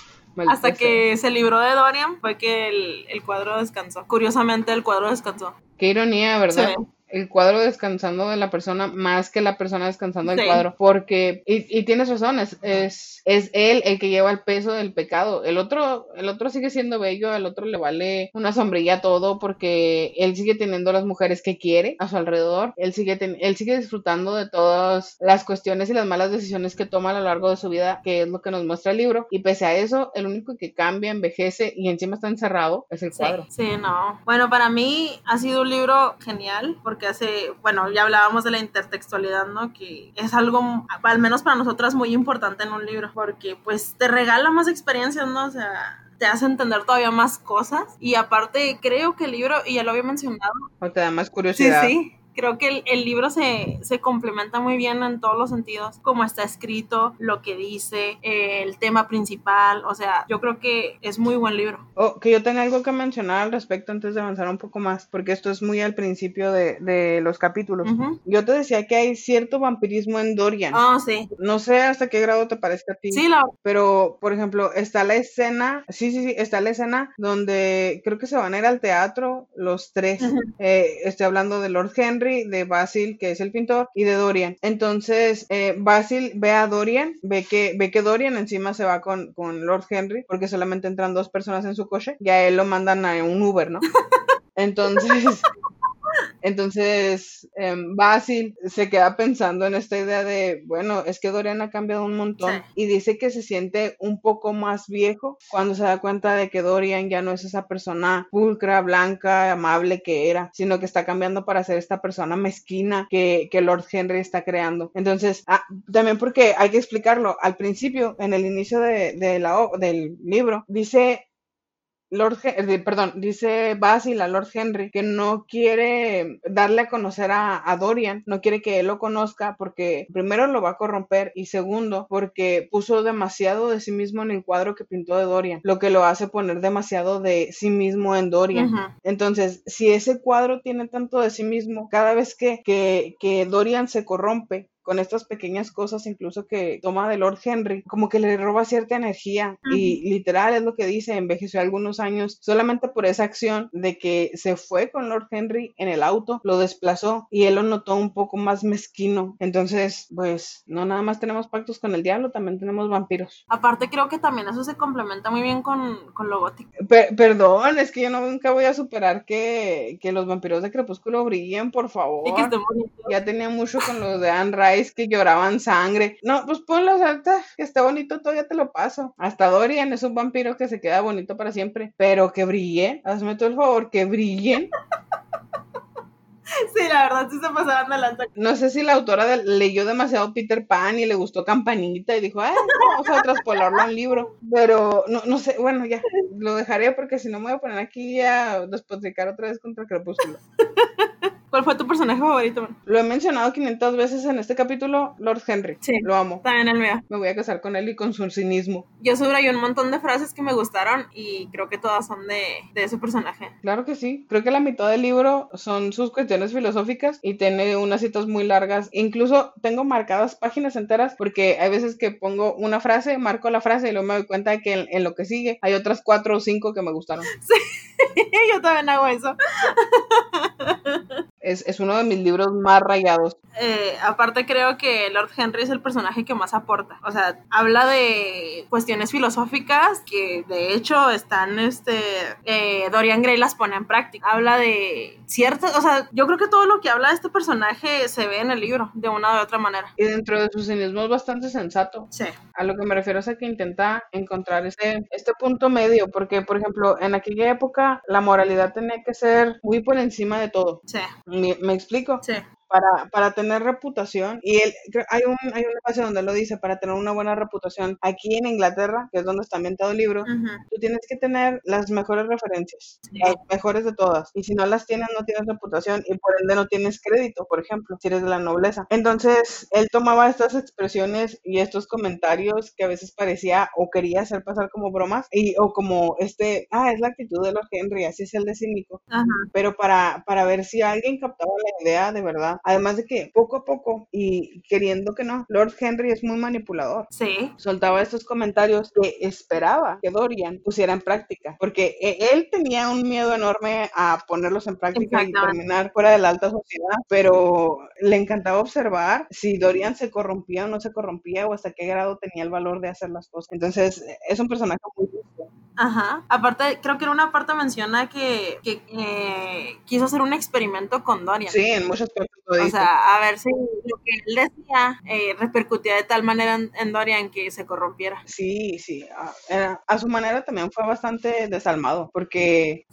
Hasta que se libró de Dorian fue que el, el, cuadro descansó. Curiosamente, el cuadro descansó. Qué ironía, ¿verdad? Sí el cuadro descansando de la persona más que la persona descansando del cuadro. Porque, y, y, tienes razón, es, es, él el que lleva el peso del pecado. El otro, el otro sigue siendo bello, al otro le vale una sombrilla todo porque él sigue teniendo las mujeres que quiere a su alrededor. Él sigue, él sigue disfrutando de todas las cuestiones y las malas decisiones que toma a lo largo de su vida, que es lo que nos muestra el libro. Y pese a eso, el único que cambia, envejece y encima está encerrado es el cuadro. Sí, sí no. Bueno, para mí ha sido un libro genial porque que hace, bueno, ya hablábamos de la intertextualidad, ¿no? Que es algo, al menos para nosotras, muy importante en un libro, porque pues te regala más experiencias, ¿no? O sea, te hace entender todavía más cosas y aparte creo que el libro, y ya lo había mencionado, o te da más curiosidad. Sí, sí, creo que el, libro se, complementa muy bien en todos los sentidos, como está escrito, lo que dice, eh, el tema principal, o sea, yo creo que es muy buen libro. Oh, que yo tenga algo que mencionar al respecto antes de avanzar un poco más, porque esto es muy al principio de, los capítulos. Yo te decía que hay cierto vampirismo en Dorian. Ah, sí. No sé hasta qué grado te parezca a ti. Sí, la... Pero, por ejemplo, está la escena, sí, sí, sí, está la escena donde creo que se van a ir al teatro los tres. Eh, estoy hablando de Lord Henry de Basil, que es el pintor, y de Dorian. Entonces, eh, Basil ve a Dorian, ve que, ve que Dorian encima se va con, con Lord Henry, porque solamente entran dos personas en su coche, y a él lo mandan a un Uber, ¿no? Entonces, entonces, em, Basil se queda pensando en esta idea de, bueno, es que Dorian ha cambiado un montón y dice que se siente un poco más viejo cuando se da cuenta de que Dorian ya no es esa persona pulcra, blanca, amable que era, sino que está cambiando para ser esta persona mezquina que, que Lord Henry está creando. Entonces, ah, también porque hay que explicarlo, al principio, en el inicio de, de la, del libro, dice Lord, eh, perdón, dice Basil a Lord Henry que no quiere darle a conocer a, Dorian, no quiere que él lo conozca porque primero lo va a corromper y segundo porque puso demasiado de sí mismo en el cuadro que pintó de Dorian, lo que lo hace poner demasiado de sí mismo en Dorian. Entonces, si ese cuadro tiene tanto de sí mismo, cada vez que, que, que Dorian se corrompe, con estas pequeñas cosas, incluso que toma de Lord Henry, como que le roba cierta energía. Y literal es lo que dice, envejeció algunos años solamente por esa acción de que se fue con Lord Henry en el auto, lo desplazó y él lo notó un poco más mezquino. Entonces, pues, no nada más tenemos pactos con el diablo, también tenemos vampiros. Aparte, creo que también eso se complementa muy bien con, con lo gótico. perdón, es que yo no, nunca voy a superar que, que los vampiros de Crepúsculo brillen, por favor. Y que Ya tenía mucho con los de Anne Rice que lloraban sangre. No, pues ponlo, alta, que está bonito, todavía te lo paso. Hasta Dorian es un vampiro que se queda bonito para siempre, pero que brille, hazme todo el favor, que brillen. Sí, la verdad sí se pasaban lanza. No sé si la autora leyó demasiado Peter Pan y le gustó Campanita y dijo, ah, vamos a traspolarlo al libro. Pero no, no sé, bueno, ya, lo dejaré porque si no me voy a poner aquí a despotricar otra vez contra Crepúsculo. ¿Cuál fue tu personaje favorito? Lo he mencionado 500 veces en este capítulo, Lord Henry. Sí. Lo amo. También el mío. Me voy a casar con él y con su cinismo. Yo subrayé un montón de frases que me gustaron y creo que todas son de, de ese personaje. Claro que sí. Creo que la mitad del libro son sus cuestiones filosóficas y tiene unas citas muy largas. Incluso tengo marcadas páginas enteras porque hay veces que pongo una frase, marco la frase y luego me doy cuenta de que en, en lo que sigue hay otras cuatro o cinco que me gustaron. Sí, yo también hago eso. Es, uno de mis libros más rayados. Eh, aparte creo que Lord Henry es el personaje que más aporta. O sea, habla de cuestiones filosóficas que de hecho están, este, eh, Dorian Gray las pone en práctica. Habla de ciertas, o sea, yo creo que todo lo que habla de este personaje se ve en el libro de una u otra manera. Y dentro de su cinismo es bastante sensato. Sí. A lo que me refiero es a que intenta encontrar este, este punto medio, porque por ejemplo, en aquella época la moralidad tenía que ser muy por encima de todo. Sí. ¿Me, explico? Sí para, para tener reputación, y él, hay un, hay un espacio donde lo dice, para tener una buena reputación aquí en Inglaterra, que es donde está ambientado el libro, tú tienes que tener las mejores referencias, las mejores de todas, y si no las tienes, no tienes reputación, y por ende no tienes crédito, por ejemplo, si eres de la nobleza. Entonces, él tomaba estas expresiones y estos comentarios que a veces parecía o quería hacer pasar como bromas, y, o como este, ah, es la actitud de los Henry, así es el de cínico, pero para, para ver si alguien captaba la idea de verdad Además de que poco a poco y queriendo que no, Lord Henry es muy manipulador. Sí. Soltaba estos comentarios que esperaba que Dorian pusiera en práctica, porque e, él tenía un miedo enorme a ponerlos en práctica y terminar fuera de la alta sociedad, pero le encantaba observar si Dorian se corrompía o no se corrompía o hasta qué grado tenía el valor de hacer las cosas. Entonces, es un personaje muy justo. Ajá. Aparte, creo que en una parte menciona que, que eh, quiso hacer un experimento con Dorian. Sí, en muchas partes o sea, a ver si lo que él decía eh, repercutía de tal manera en, Dorian que se corrompiera. Sí, sí. A, a, su manera también fue bastante desalmado, porque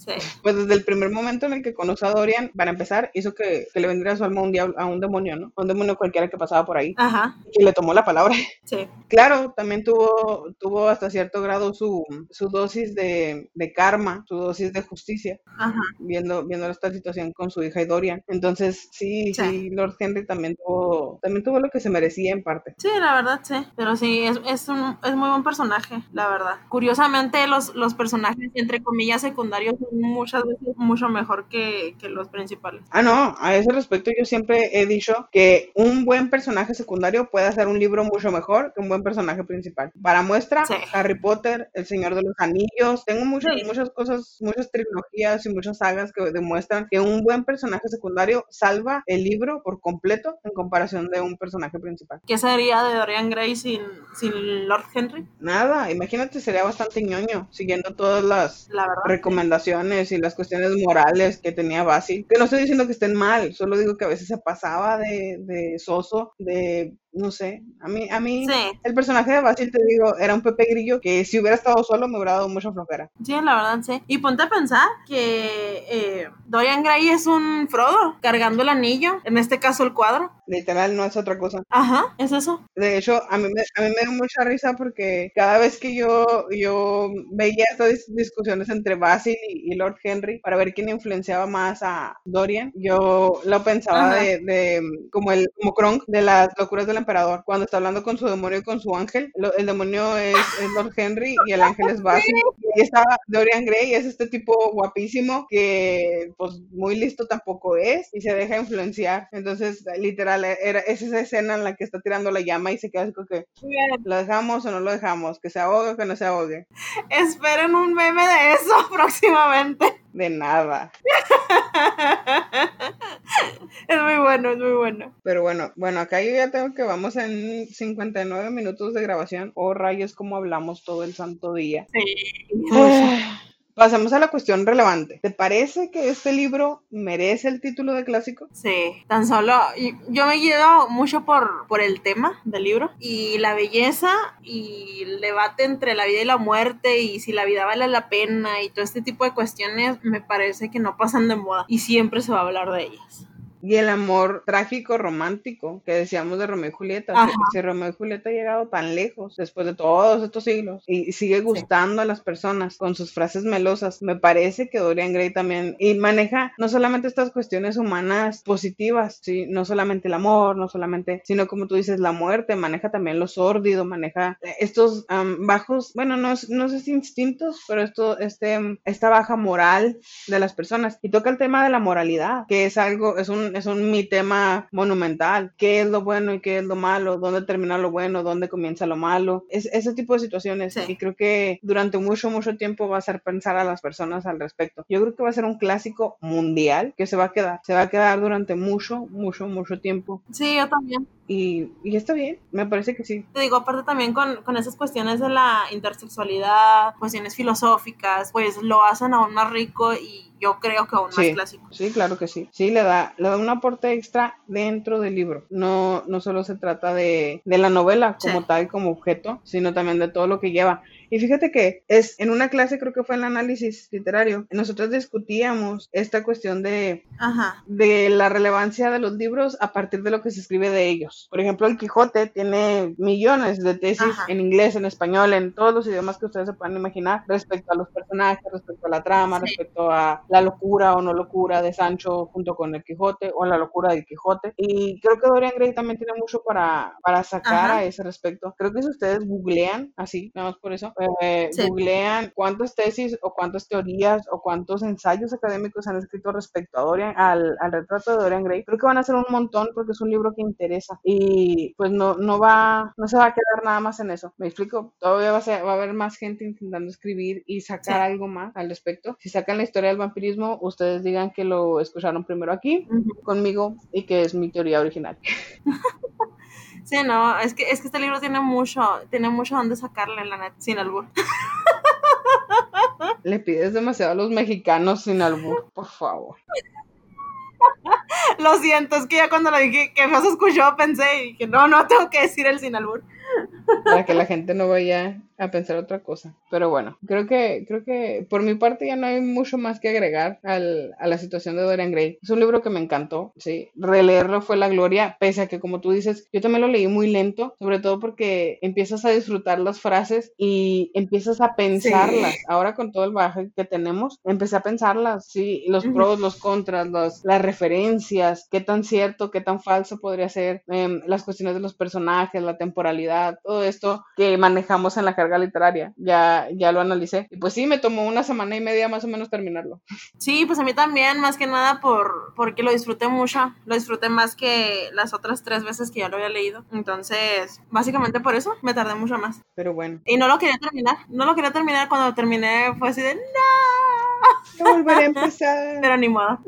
pues desde el primer momento en el que conoció a Dorian, para empezar, hizo que, que le vendiera su alma a un, diablo, a un demonio, ¿no? A un demonio cualquiera que pasaba por ahí. Ajá. Y le tomó la palabra. Sí. Claro, también tuvo, tuvo hasta cierto grado su, su dosis de, de karma, su dosis de justicia, Ajá. Viendo, viendo esta situación con su hija y Dorian. Entonces, sí, sí y Lord Henry también tuvo, también tuvo lo que se merecía en parte. Sí, la verdad, sí. Pero sí, es, es, un, es muy buen personaje, la verdad. Curiosamente, los, los personajes, entre comillas, secundarios son muchas veces mucho mejor que, que los principales. Ah, no, a ese respecto yo siempre he dicho que un buen personaje secundario puede hacer un libro mucho mejor que un buen personaje principal. Para muestra, Harry Potter, El Señor de los Anillos, tengo muchas, muchas cosas, muchas trilogías y muchas sagas que demuestran que un buen personaje secundario salva el libro por completo en comparación de un personaje principal. ¿Qué sería de Dorian Gray sin, sin Lord Henry? Nada, imagínate, sería bastante ñoño, siguiendo todas las recomendaciones y las cuestiones morales que tenía Basil. Que no estoy diciendo que estén mal, solo digo que a veces se pasaba de, de soso, de no sé, a mí, a mí el personaje de Basil, te digo, era un Pepe Grillo que si hubiera estado solo me hubiera dado mucha flojera. Sí, la verdad, sí. Y ponte a pensar que eh, Dorian Gray es un Frodo cargando el anillo, en este caso el cuadro. Literal, no es otra cosa. Ajá, es eso. De hecho, a mí me, a mí me da mucha risa porque cada vez que yo, yo veía estas discusiones entre Basil y, Lord Henry para ver quién influenciaba más a Dorian, yo lo pensaba de, de, como el como Kronk de las locuras de la emperador, cuando está hablando con su demonio y con su ángel. el demonio es, Lord Henry y el ángel es Basil. Y estaba Dorian Gray, es este tipo guapísimo que pues muy listo tampoco es y se deja influenciar. Entonces, literal, era, es esa escena en la que está tirando la llama y se queda así como que lo dejamos o no lo dejamos, que se ahogue o que no se ahogue. Esperen un meme de eso próximamente. De nada. es muy bueno, es muy bueno. Pero bueno, bueno, acá yo ya tengo que vamos en 59 minutos de grabación. Oh, rayos, como hablamos todo el santo día. Sí. Pasamos a la cuestión relevante. ¿Te parece que este libro merece el título de clásico? Sí, tan solo yo me guiado mucho por, por el tema del libro y la belleza y el debate entre la vida y la muerte y si la vida vale la pena y todo este tipo de cuestiones me parece que no pasan de moda y siempre se va a hablar de ellas y el amor trágico romántico que decíamos de Romeo y Julieta. Si, Romeo y Julieta ha llegado tan lejos después de todos estos siglos y sigue gustando a las personas con sus frases melosas, me parece que Dorian Gray también y maneja no solamente estas cuestiones humanas positivas, ¿sí? no solamente el amor, no solamente, sino como tú dices, la muerte, maneja también lo sórdido, maneja estos bajos, bueno, no, no sé si instintos, pero esto, este, esta baja moral de las personas y toca el tema de la moralidad, que es algo, es un es un mi tema monumental. ¿Qué es lo bueno y qué es lo malo? ¿Dónde termina lo bueno? ¿Dónde comienza lo malo? Es, ese tipo de situaciones. Y creo que durante mucho, mucho tiempo va a hacer pensar a las personas al respecto. Yo creo que va a ser un clásico mundial que se va a quedar. Se va a quedar durante mucho, mucho, mucho tiempo. Sí, yo también. Y, y, está bien, me parece que sí. Te digo, aparte también con, con, esas cuestiones de la intersexualidad, cuestiones filosóficas, pues lo hacen aún más rico y yo creo que aún más clásico. Sí, claro que sí. Sí, le da, le da un aporte extra dentro del libro. No, no solo se trata de, de la novela como tal, como objeto, sino también de todo lo que lleva. Y fíjate que es en una clase, creo que fue en el análisis literario, nosotros discutíamos esta cuestión de, de la relevancia de los libros a partir de lo que se escribe de ellos. Por ejemplo, el Quijote tiene millones de tesis en inglés, en español, en todos los idiomas que ustedes se puedan imaginar respecto a los personajes, respecto a la trama, respecto a la locura o no locura de Sancho junto con el Quijote o la locura del Quijote. Y creo que Dorian Gray también tiene mucho para, para sacar a ese respecto. Creo que si ustedes googlean así, nada más por eso, eh, googlean cuántas tesis o cuántas teorías o cuántos ensayos académicos han escrito respecto a Dorian, al, al retrato de Dorian Gray, creo que van a ser un montón porque es un libro que interesa y pues no, no va, no se va a quedar nada más en eso. ¿Me explico? Todavía va a, va a haber más gente intentando escribir y sacar algo más al respecto. Si sacan la historia del vampirismo, ustedes digan que lo escucharon primero aquí conmigo y que es mi teoría original. Sí, no, es que, es que este libro tiene mucho, tiene mucho donde sacarle en la net, sin albur. Le pides demasiado a los mexicanos sin albur, por favor. Lo siento, es que ya cuando lo dije que no se escuchó pensé que no, no tengo que decir el sin albur. Para que la gente no vaya a pensar otra cosa. Pero bueno, creo que, creo que por mi parte ya no hay mucho más que agregar al, a la situación de Dorian Gray. Es un libro que me encantó, sí. Releerlo fue la gloria, pese a que como tú dices, yo también lo leí muy lento, sobre todo porque empiezas a disfrutar las frases y empiezas a pensarlas. Ahora con todo el baje que tenemos, empecé a pensarlas, sí, los pros, los contras, los, las referencias, qué tan cierto, qué tan falso podría ser, em, las cuestiones de los personajes, la temporalidad, todo esto que manejamos en la literaria, ya, ya lo analicé. Y pues sí, me tomó una semana y media más o menos terminarlo. Sí, pues a mí también, más que nada por, porque lo disfruté mucho, lo disfruté más que las otras tres veces que ya lo había leído. Entonces, básicamente por eso me tardé mucho más. Pero bueno. Y no lo quería terminar, no lo quería terminar cuando terminé, fue así de no. No volveré a empezar. Pero ni modo.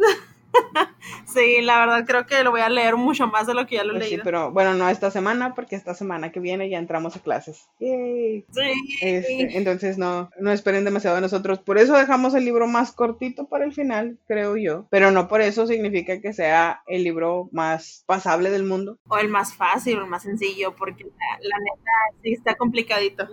sí, la verdad creo que lo voy a leer mucho más de lo que ya lo he pues leído. Sí, pero bueno, no esta semana, porque esta semana que viene ya entramos a clases. Sí. Este, entonces no, no esperen demasiado de nosotros. Por eso dejamos el libro más cortito para el final, creo yo. Pero no por eso significa que sea el libro más pasable del mundo. O el más fácil el más sencillo, porque la, neta sí está complicadito.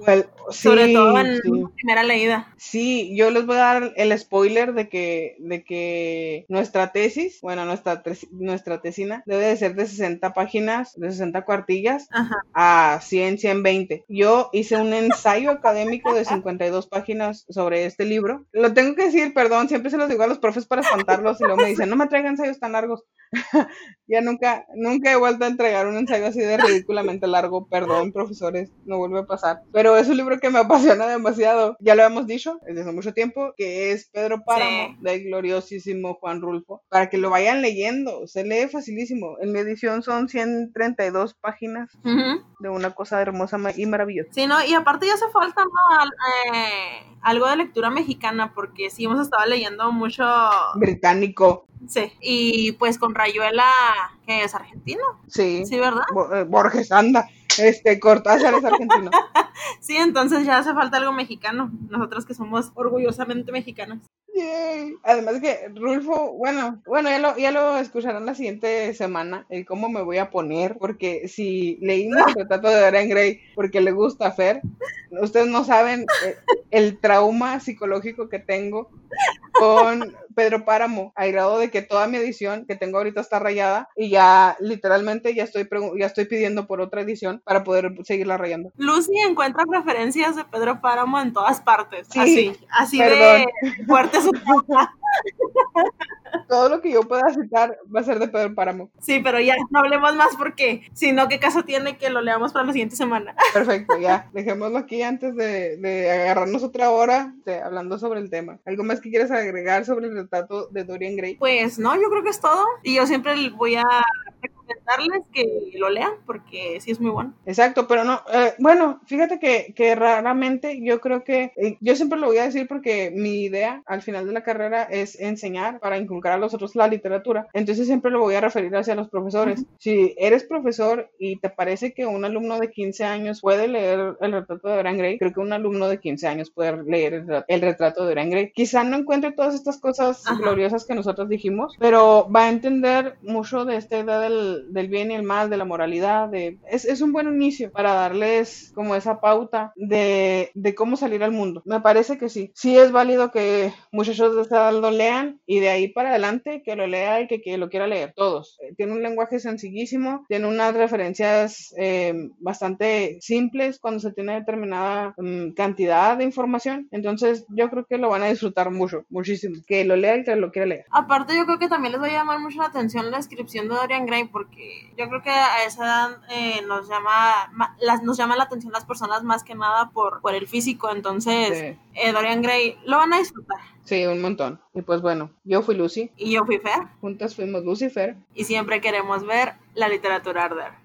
Sobre todo en primera leída. Sí, yo les voy a dar el spoiler de que, de que nuestra tesis bueno, nuestra, nuestra tesina debe de ser de 60 páginas, de 60 cuartillas a 100, 120. Yo hice un ensayo académico de 52 páginas sobre este libro. Lo tengo que decir, perdón, siempre se los digo a los profes para espantarlos y luego me dicen, no me traigan ensayos tan largos. ya nunca, nunca he vuelto a entregar un ensayo así de ridículamente largo, perdón, profesores, no vuelve a pasar. Pero es un libro que me apasiona demasiado. Ya lo hemos dicho desde hace mucho tiempo, que es Pedro Páramo, del gloriosísimo Juan Rulfo para que lo vayan leyendo. Se lee facilísimo. En mi edición son 132 páginas de una cosa hermosa y maravillosa. Sí, ¿no? Y aparte ya hace falta, ¿no? Eh, algo de lectura mexicana, porque sí hemos estado leyendo mucho... Británico. Sí, y pues con Rayuela, que es argentino. Sí. Sí, ¿verdad? Eh, Borges, anda. Este, Cortázar es argentino. sí, entonces ya hace falta algo mexicano. Nosotros que somos orgullosamente mexicanos. Además que Rulfo, bueno, bueno, ya lo, ya lo escucharán la siguiente semana, el cómo me voy a poner, porque si leímos el retrato de Dorian Gray porque le gusta Fer, ustedes no saben eh, el trauma psicológico que tengo con Pedro Páramo, al grado de que toda mi edición que tengo ahorita está rayada y ya literalmente ya estoy ya estoy pidiendo por otra edición para poder seguirla rayando. Lucy encuentra preferencias de Pedro Páramo en todas partes, así, así de fuerte su Todo lo que yo pueda citar va a ser de Pedro Páramo. Sí, pero ya no hablemos más porque si no, ¿qué caso tiene que lo leamos para la siguiente semana? Perfecto, ya. Dejémoslo aquí antes de, agarrarnos otra hora hablando sobre el tema. ¿Algo más que quieras agregar sobre el retrato de Dorian Gray? Pues no, yo creo que es todo. Y yo siempre voy a recomendarles que lo lean porque sí es muy bueno. Exacto, pero no, eh, bueno, fíjate que, que, raramente yo creo que, eh, yo siempre lo voy a decir porque mi idea al final de la carrera es enseñar para inculcar a los otros la literatura, entonces siempre lo voy a referir hacia los profesores. Si eres profesor y te parece que un alumno de 15 años puede leer el retrato de Dorian Gray, creo que un alumno de 15 años puede leer el, retrato de Dorian Gray. Quizá no encuentre todas estas cosas gloriosas que nosotros dijimos, pero va a entender mucho de esta idea del, del bien y el mal, de la moralidad, de, es, es, un buen inicio para darles como esa pauta de, de, cómo salir al mundo. Me parece que sí. Sí es válido que muchachos de esta edad lo lean y de ahí para adelante que lo lea y que, que lo quiera leer, todos. Eh, tiene un lenguaje sencillísimo, tiene unas referencias eh, bastante simples cuando se tiene determinada um, cantidad de información. Entonces yo creo que lo van a disfrutar mucho, muchísimo. Que lo lea y que lo quiera leer. Aparte yo creo que también les va a llamar mucho la atención la descripción de Dorian Gray porque yo creo que a esa edad eh, nos llama las, nos llama la atención las personas más que nada por, por el físico, entonces eh, Dorian Gray lo van a disfrutar. Sí, un montón. Y pues bueno, yo fui Lucy. Y yo fui Fer. Juntas fuimos Lucy y Fer. Y siempre queremos ver la literatura arder.